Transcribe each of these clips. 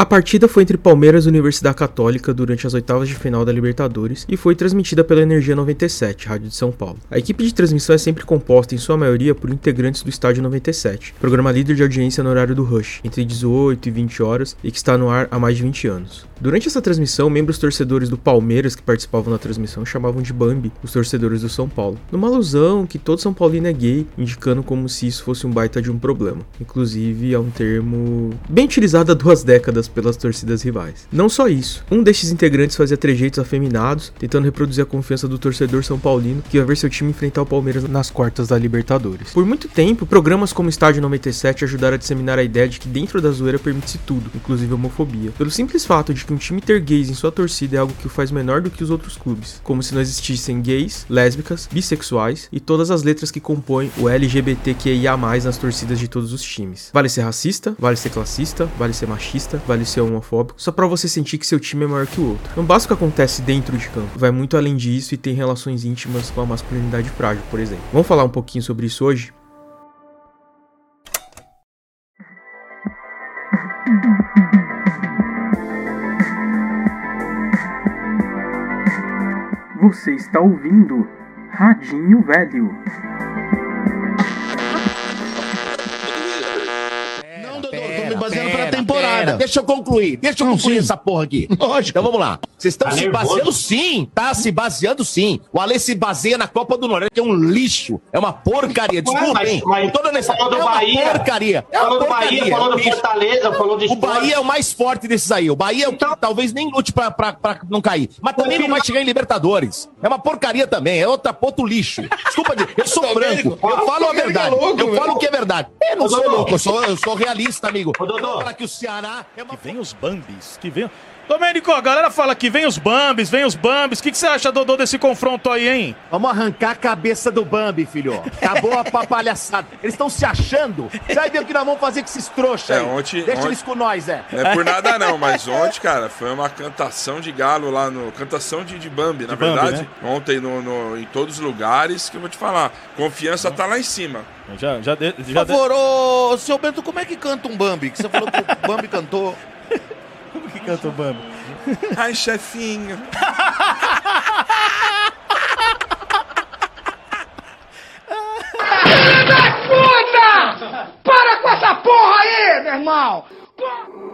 A partida foi entre Palmeiras e Universidade Católica durante as oitavas de final da Libertadores e foi transmitida pela Energia 97, Rádio de São Paulo. A equipe de transmissão é sempre composta, em sua maioria, por integrantes do Estádio 97, programa líder de audiência no horário do Rush, entre 18 e 20 horas e que está no ar há mais de 20 anos. Durante essa transmissão, membros torcedores do Palmeiras que participavam da transmissão chamavam de Bambi os torcedores do São Paulo, numa alusão que todo São Paulino é gay, indicando como se isso fosse um baita de um problema. Inclusive, é um termo bem utilizado há duas décadas pelas torcidas rivais. Não só isso, um destes integrantes fazia trejeitos afeminados, tentando reproduzir a confiança do torcedor São Paulino que ia ver seu time enfrentar o Palmeiras nas quartas da Libertadores. Por muito tempo, programas como Estádio 97 ajudaram a disseminar a ideia de que dentro da zoeira permite-se tudo, inclusive homofobia. Pelo simples fato de que um time ter gays em sua torcida é algo que o faz menor do que os outros clubes, como se não existissem gays, lésbicas, bissexuais e todas as letras que compõem o LGBTQIA+, nas torcidas de todos os times. Vale ser racista, vale ser classista, vale ser machista, vale ser homofóbico, só para você sentir que seu time é maior que o outro. Não basta o que acontece dentro de campo, vai muito além disso e tem relações íntimas com a masculinidade frágil, por exemplo. Vamos falar um pouquinho sobre isso hoje? Você está ouvindo Radinho Velho. Temporada. Deixa eu concluir, deixa eu concluir essa porra aqui. Lógico. Então vamos lá. Vocês estão Tá se nervoso? baseando sim, tá se baseando sim. O Ale se baseia na Copa do Nordeste, que é um lixo, é uma porcaria. Com toda honestidade, falou do é uma Bahia, porcaria. É Falou do porcaria. Bahia, falou do. Fortaleza, falou do O esporte. Bahia é o mais forte desses aí. O Bahia é o que Então- talvez nem lute pra, pra, pra não cair. Mas também não vai chegar em Libertadores. É uma porcaria também. É outra ponto lixo. Desculpa, de- eu sou branco. Eu falo a verdade. Eu falo o que é verdade. Eu não sou louco. Eu sou, eu sou realista, amigo. Ô, Dodô. Que o Ceará é uma Que vem os Bambis, que vem. Domênico, a galera fala que vem os Bambis, vem os Bambis. O que, que você acha, Dodô, desse confronto aí, hein? Vamos arrancar a cabeça do Bambi, filho. Acabou a papalhaçada. Eles estão se achando. Você vai ver o que nós vamos fazer com esses trouxas É, ontem- Deixa ontem- eles com nós, é. Não é por nada não, mas ontem, cara, foi uma cantação de galo lá no. Cantação de, de Bambi, na De Bambi, verdade. né? Ontem no, no- em todos os lugares, que eu vou te falar. Confiança tá lá em cima. Já, já, de- Por já de- favor, ô, seu Bento, como é que canta um Bambi? Que você falou que o Bambi cantou. Canta o Bambi? Ai, chefinho. Puta! Para com essa porra aí, meu irmão! A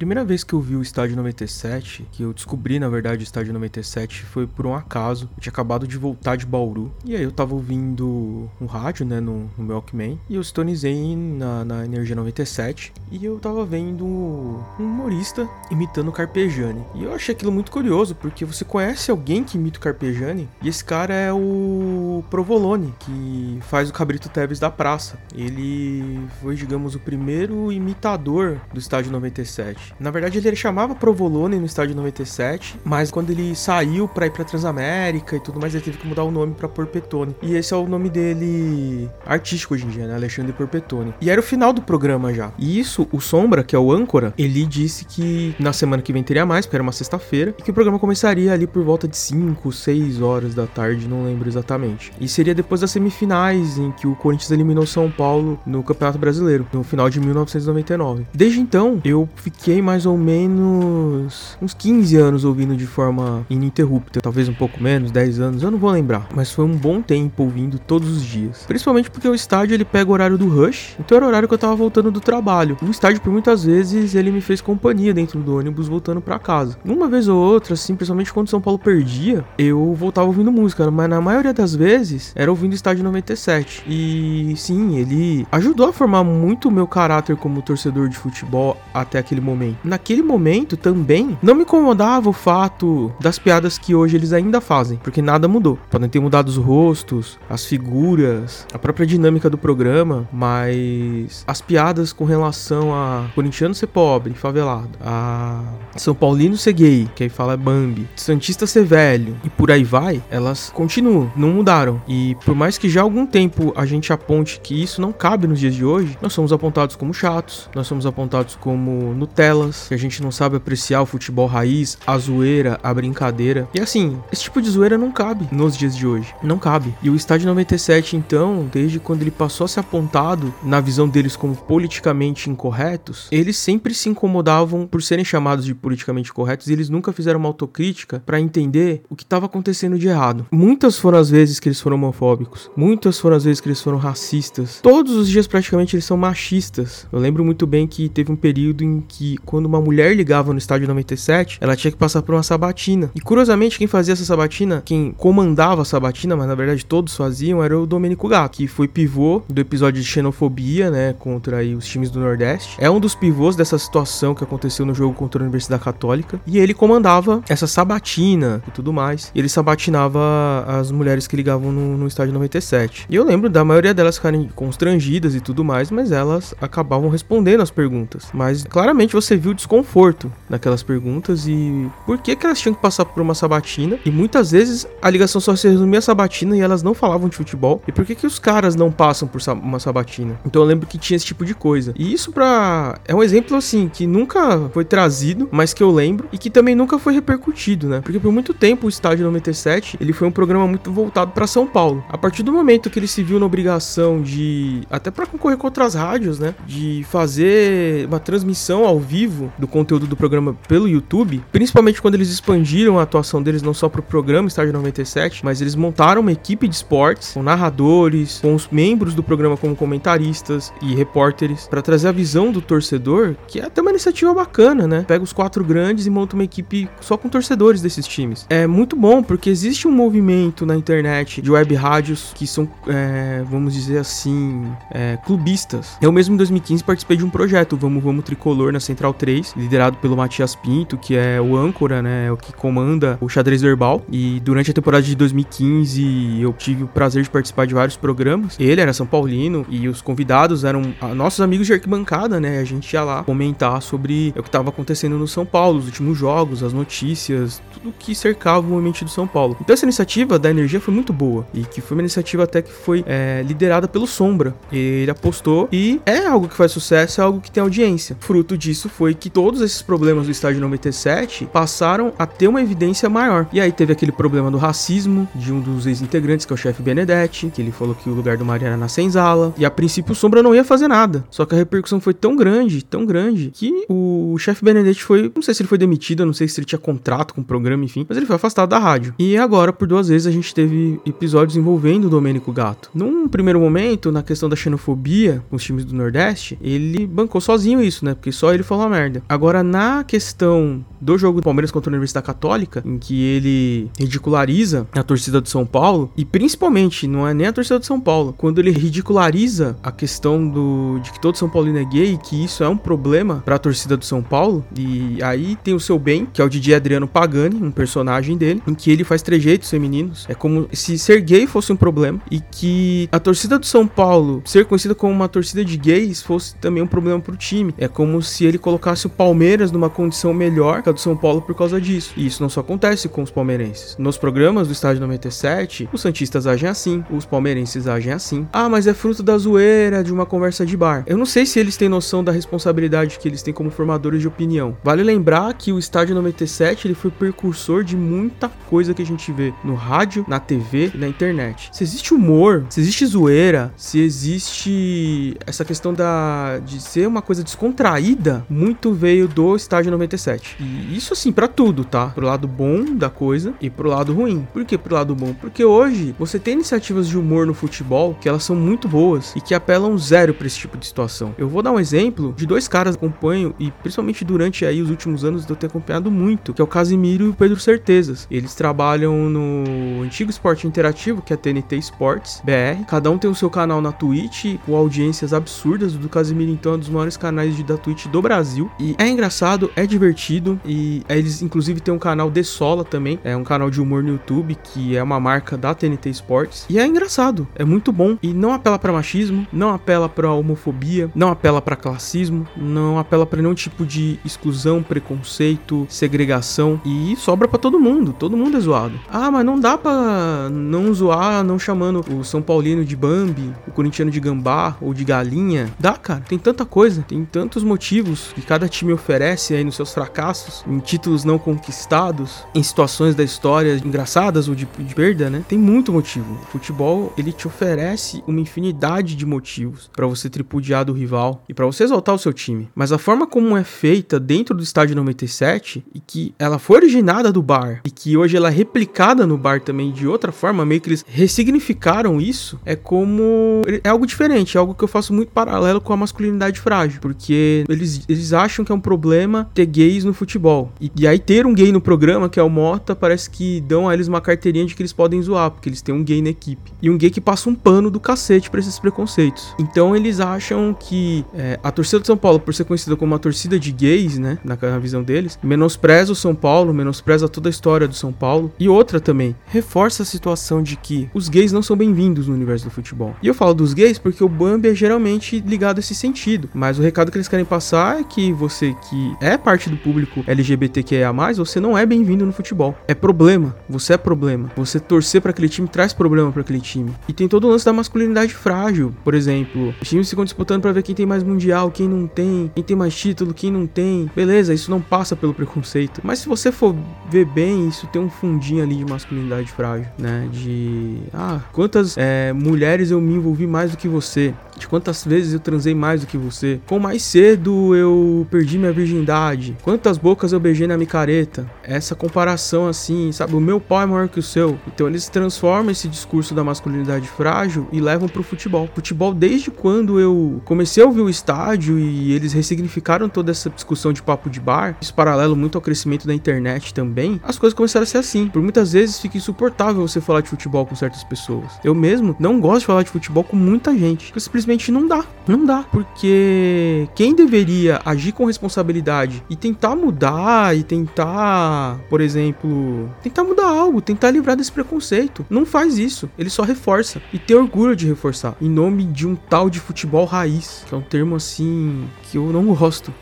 primeira vez que eu vi o Estádio 97, que eu descobri na verdade o Estádio 97, foi por um acaso. Eu tinha acabado de voltar de Bauru. E aí eu tava ouvindo um rádio, né, no, no meu Walkman. E eu sintonizei na, na Energia 97. E eu tava vendo um humorista imitando o Carpegiani. E eu achei aquilo muito curioso, porque você conhece alguém que imita o Carpegiani? E esse cara é o Provolone, que faz o Cabrito Teves da praça. Ele foi, digamos, o primeiro imitador do Estádio 97. Na verdade, ele chamava Provolone no Estádio 97, mas quando ele saiu pra ir pra Transamérica e tudo mais, ele teve que mudar o nome pra Porpetone. E esse é o nome dele artístico hoje em dia, né? Alexandre Porpetone. E era o final do programa já. E isso, o Sombra, que é o âncora, ele disse que na semana que vem teria mais, porque era uma sexta-feira, e que o programa começaria ali por volta de 5, 6 horas da tarde, não lembro exatamente. E seria depois das semifinais, em que o Corinthians eliminou São Paulo no Campeonato Brasileiro, no final de 1999. Desde então, eu fiquei mais ou menos uns 15 anos ouvindo de forma ininterrupta, talvez um pouco menos, 10 anos, eu não vou lembrar, mas foi um bom tempo ouvindo todos os dias. Principalmente porque o estádio ele pega o horário do rush, então era o horário que eu tava voltando do trabalho. O estádio por muitas vezes ele me fez companhia dentro do ônibus voltando pra casa. Uma vez ou outra, assim, principalmente quando São Paulo perdia, eu voltava ouvindo música, mas na maioria das vezes era ouvindo estádio 97. E sim, ele ajudou a formar muito o meu caráter como torcedor de futebol até aquele momento. Naquele momento também não me incomodava o fato das piadas que hoje eles ainda fazem, porque nada mudou. Podem ter mudado os rostos, as figuras, a própria dinâmica do programa, mas as piadas com relação a corintiano ser pobre, favelado, a São Paulino ser gay, que aí fala Bambi, Santista ser velho e por aí vai, elas continuam, não mudaram. E por mais que já há algum tempo a gente aponte que isso não cabe nos dias de hoje, nós somos apontados como chatos, nós somos apontados como Nutella mazelas, que a gente não sabe apreciar o futebol raiz, a zoeira, a brincadeira. E assim, esse tipo de zoeira não cabe nos dias de hoje. Não cabe. E o estádio 97, então, desde quando ele passou a ser apontado na visão deles como politicamente incorretos, eles sempre se incomodavam por serem chamados de politicamente corretos e eles nunca fizeram uma autocrítica para entender o que estava acontecendo de errado. Muitas foram as vezes que eles foram homofóbicos, muitas foram as vezes que eles foram racistas. Todos os dias praticamente eles são machistas. Eu lembro muito bem que teve um período em que quando uma mulher ligava no estádio 97, ela tinha que passar por uma sabatina. E curiosamente quem fazia essa sabatina, quem comandava a sabatina, mas na verdade todos faziam, era o Domênico Gato, que foi pivô do episódio de xenofobia, né, contra aí os times do Nordeste. É um dos pivôs dessa situação que aconteceu no jogo contra a Universidade Católica. E ele comandava essa sabatina e tudo mais. E ele sabatinava as mulheres que ligavam no, no estádio 97. E eu lembro da maioria delas ficarem constrangidas e tudo mais, mas elas acabavam respondendo as perguntas. Mas claramente você viu desconforto naquelas perguntas e por que que elas tinham que passar por uma sabatina? E muitas vezes a ligação só se resumia a sabatina e elas não falavam de futebol. E por que que os caras não passam por uma sabatina? Então eu lembro que tinha esse tipo de coisa. E isso pra... é um exemplo assim que nunca foi trazido, mas que eu lembro e que também nunca foi repercutido, né? Porque por muito tempo o Estádio 97, ele foi um programa muito voltado para São Paulo. A partir do momento que ele se viu na obrigação de até para concorrer com outras rádios, né, de fazer uma transmissão ao vivo do conteúdo do programa pelo YouTube, principalmente quando eles expandiram a atuação deles não só para o programa Estádio 97, mas eles montaram uma equipe de esportes com narradores, com os membros do programa como comentaristas e repórteres para trazer a visão do torcedor, que é até uma iniciativa bacana, né? Pega os quatro grandes e monta uma equipe só com torcedores desses times. É muito bom porque existe um movimento na internet de web rádios que são, é, vamos dizer assim, é, clubistas. Eu mesmo em 2015 participei de um projeto, Vamos Vamos Tricolor na Central 3, liderado pelo Matias Pinto, que é o âncora, né? O que comanda o xadrez verbal. E durante a temporada de 2015 eu tive o prazer de participar de vários programas. Ele era São Paulino e os convidados eram nossos amigos de arquibancada, né? A gente ia lá comentar sobre o que estava acontecendo no São Paulo, os últimos jogos, as notícias, tudo que cercava o momento do São Paulo. Então essa iniciativa da energia foi muito boa e que foi uma iniciativa até que foi é, liderada pelo Sombra. Ele apostou e é algo que faz sucesso, é algo que tem audiência. Fruto disso foi que todos esses problemas do estádio 97 passaram a ter uma evidência maior. E aí teve aquele problema do racismo de um dos ex-integrantes, que é o chefe Benedetti, que ele falou que o lugar do Mariana era na senzala. E a princípio o Sombra não ia fazer nada. Só que a repercussão foi tão grande, tão grande, que o chefe Benedetti foi, não sei se ele foi demitido, não sei se ele tinha contrato com o programa, enfim, mas ele foi afastado da rádio. E agora, por duas vezes, a gente teve episódios envolvendo o Domênico Gato. Num primeiro momento, na questão da xenofobia com os times do Nordeste, ele bancou sozinho isso, né? Porque só ele falou merda. Agora, na questão do jogo do Palmeiras contra a Universidade Católica, em que ele ridiculariza a torcida do São Paulo, e principalmente, não é nem a torcida do São Paulo, quando ele ridiculariza a questão do de que todo São Paulino é gay e que isso é um problema para a torcida do São Paulo, e aí tem o seu bem, que é o Didi Adriano Pagani, um personagem dele, em que ele faz trejeitos femininos. É como se ser gay fosse um problema e que a torcida do São Paulo ser conhecida como uma torcida de gays fosse também um problema pro time. É como se ele colocasse o Palmeiras numa condição melhor que a do São Paulo por causa disso. E isso não só acontece com os palmeirenses. Nos programas do Estádio 97, os santistas agem assim, os palmeirenses agem assim. Ah, mas é fruto da zoeira, de uma conversa de bar. Eu não sei se eles têm noção da responsabilidade que eles têm como formadores de opinião. Vale lembrar que o Estádio 97 ele foi precursor de muita coisa que a gente vê no rádio, na TV e na internet. Se existe humor, se existe zoeira, se existe essa questão da de ser uma coisa descontraída, muito veio do Estádio 97. E isso assim para tudo, tá? Pro lado bom da coisa e pro lado ruim. Por que pro lado bom? Porque hoje você tem iniciativas de humor no futebol que elas são muito boas e que apelam zero para esse tipo de situação. Eu vou dar um exemplo de dois caras que acompanho e principalmente durante aí os últimos anos eu tenho acompanhado muito, que é o Casimiro e o Pedro Certezas. Eles trabalham no antigo esporte interativo, que é a TNT Sports BR. Cada um tem o seu canal na Twitch, com audiências absurdas. O do Casimiro, então, é um dos maiores canais de, da Twitch do Brasil. E é engraçado, é divertido. E eles, inclusive, têm um canal de Sola também. É um canal de humor no YouTube, que é uma marca da TNT Sports. E é engraçado, é muito bom. E não apela para machismo, não apela para homofobia, não apela para classismo, não apela para nenhum tipo de exclusão, preconceito, segregação. E sobra para todo mundo, todo mundo é zoado. Ah, mas não dá pra não zoar não chamando o São Paulino de Bambi, o corintiano de Gambá ou de Galinha. Dá, cara, tem tanta coisa, tem tantos motivos que cada time oferece aí nos seus fracassos, em títulos não conquistados, em situações da história engraçadas ou de, de perda, né? Tem muito motivo. O futebol, ele te oferece uma infinidade de motivos para você tripudiar do rival e para você exaltar o seu time. Mas a forma como é feita dentro do estádio 97 e que ela foi originada do bar e que hoje ela é replicada no bar também de outra forma, meio que eles ressignificaram isso, é como é algo diferente, é algo que eu faço muito paralelo com a masculinidade frágil, porque eles, eles acham que é um problema ter gays no futebol. E, e aí ter um gay no programa, que é o Mota, parece que dão a eles uma carteirinha de que eles podem zoar, porque eles têm um gay na equipe. E um gay que passa um pano do cacete pra esses preconceitos. Então eles acham que é, a torcida do São Paulo, por ser conhecida como uma torcida de gays, né, na, na visão deles, menospreza o São Paulo, menospreza toda a história do São Paulo. E outra também, reforça a situação de que os gays não são bem-vindos no universo do futebol. E eu falo dos gays porque o Bambi é geralmente ligado a esse sentido. Mas o recado que eles querem passar é que você que é parte do público LGBTQIA+, você não é bem-vindo no futebol. É problema. Você é problema. Você torcer para aquele time traz problema para aquele time. E tem todo o lance da masculinidade frágil. Por exemplo, os times ficam disputando para ver quem tem mais mundial, quem não tem, quem tem mais título, quem não tem. Beleza, isso não passa pelo preconceito. Mas se você for ver bem, isso tem um fundinho ali de masculinidade frágil, né? De ah, quantas é, mulheres eu me envolvi mais do que você? De quantas vezes eu transei mais do que você? Com mais cedo eu perdi minha virgindade? Quantas bocas eu beijei na micareta? Essa comparação assim, sabe? O meu pau é maior que o seu. Então eles transformam esse discurso da masculinidade frágil e levam pro futebol. Futebol, desde quando eu comecei a ouvir o estádio e eles ressignificaram toda essa discussão de papo de bar, isso paralelo muito ao crescimento da internet também, as coisas começaram a ser assim. Por muitas vezes fica insuportável você falar de futebol com certas pessoas. Eu mesmo não gosto de falar de futebol com muita gente, porque simplesmente não dá. Não dá, porque quem deveria agir com responsabilidade e tentar mudar e tentar, por exemplo, tentar mudar algo, tentar livrar desse preconceito, não faz isso. Ele só reforça e tem orgulho de reforçar em nome de um tal de futebol raiz, que é um termo assim que eu não gosto.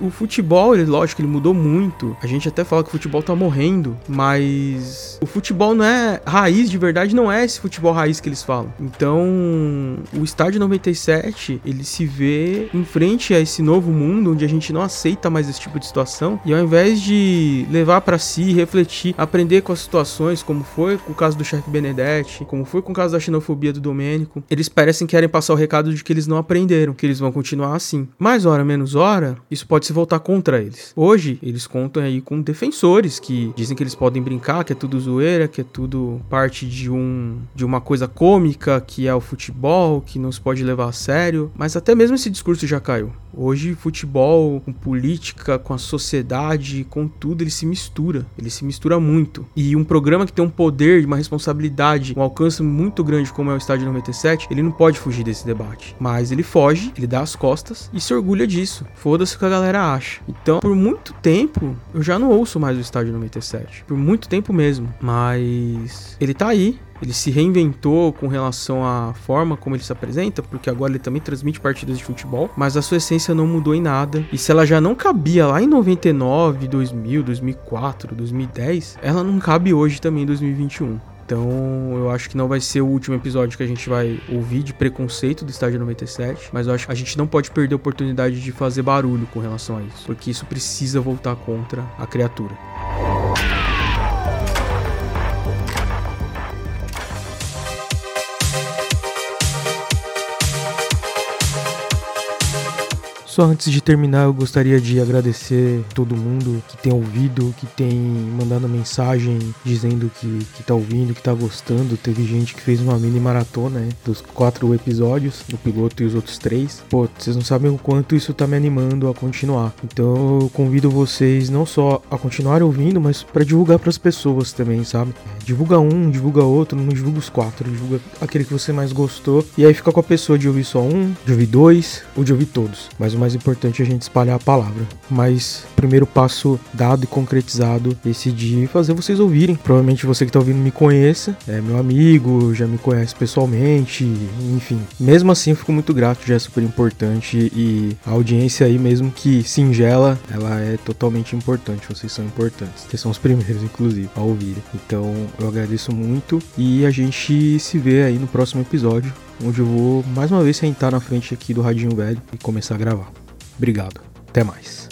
O futebol, ele, lógico, ele mudou muito. A gente até fala que o futebol tá morrendo, mas o futebol não é raiz de verdade, não é esse futebol raiz que eles falam. Então, o estádio 97, ele se vê em frente a esse novo mundo onde a gente não aceita mais esse tipo de situação e ao invés de levar para si, refletir, aprender com as situações, como foi com o caso do chefe Benedetti, como foi com o caso da xenofobia do Domênico, eles parecem querem passar o recado de que eles não aprenderam, que eles vão continuar assim. Mais hora menos hora, isso pode se voltar contra eles. Hoje, eles contam aí com defensores que dizem que eles podem brincar, que é tudo zoeira, que é tudo parte de um de uma coisa cômica, que é o futebol, que não se pode levar a sério, mas até mesmo esse discurso já caiu. Hoje, futebol com política, com a sociedade, com tudo, ele se mistura. Ele se mistura muito. E um programa que tem um poder, uma responsabilidade, um alcance muito grande como é o Estádio 97, ele não pode fugir desse debate. Mas ele foge, ele dá as costas e se orgulha disso. Foda-se o que a galera acha. Então, por muito tempo, eu já não ouço mais o Estádio 97. Por muito tempo mesmo. Mas ele tá aí, ele se reinventou com relação à forma como ele se apresenta, porque agora ele também transmite partidas de futebol, mas a sua essência não mudou em nada. E se ela já não cabia lá em 99, 2000, 2004, 2010, ela não cabe hoje também em 2021. Então, eu acho que não vai ser o último episódio que a gente vai ouvir de preconceito do estádio 97, mas eu acho que a gente não pode perder a oportunidade de fazer barulho com relação a isso, porque isso precisa voltar contra a criatura. Só antes de terminar, eu gostaria de agradecer todo mundo que tem ouvido, que tem mandado mensagem dizendo que, que tá ouvindo, que tá gostando. Teve gente que fez uma mini maratona né, dos quatro episódios, o piloto e os outros três. Pô, vocês não sabem o quanto isso tá me animando a continuar. Então eu convido vocês não só a continuar ouvindo, mas para divulgar para as pessoas também, sabe? Divulga um, divulga outro, não divulga os quatro, divulga aquele que você mais gostou. E aí fica com a pessoa de ouvir só um, de ouvir dois ou de ouvir todos. Mas uma mais importante é a gente espalhar a palavra. Mas primeiro passo dado e concretizado, esse de fazer vocês ouvirem. Provavelmente você que está ouvindo me conheça, é meu amigo, já me conhece pessoalmente, enfim. Mesmo assim, eu fico muito grato, já é super importante e a audiência aí, mesmo que singela, ela é totalmente importante. Vocês são importantes. Vocês são os primeiros, inclusive, a ouvirem. Então, eu agradeço muito e a gente se vê aí no próximo episódio onde eu vou mais uma vez sentar na frente aqui do radinho velho e começar a gravar. Obrigado. Até mais.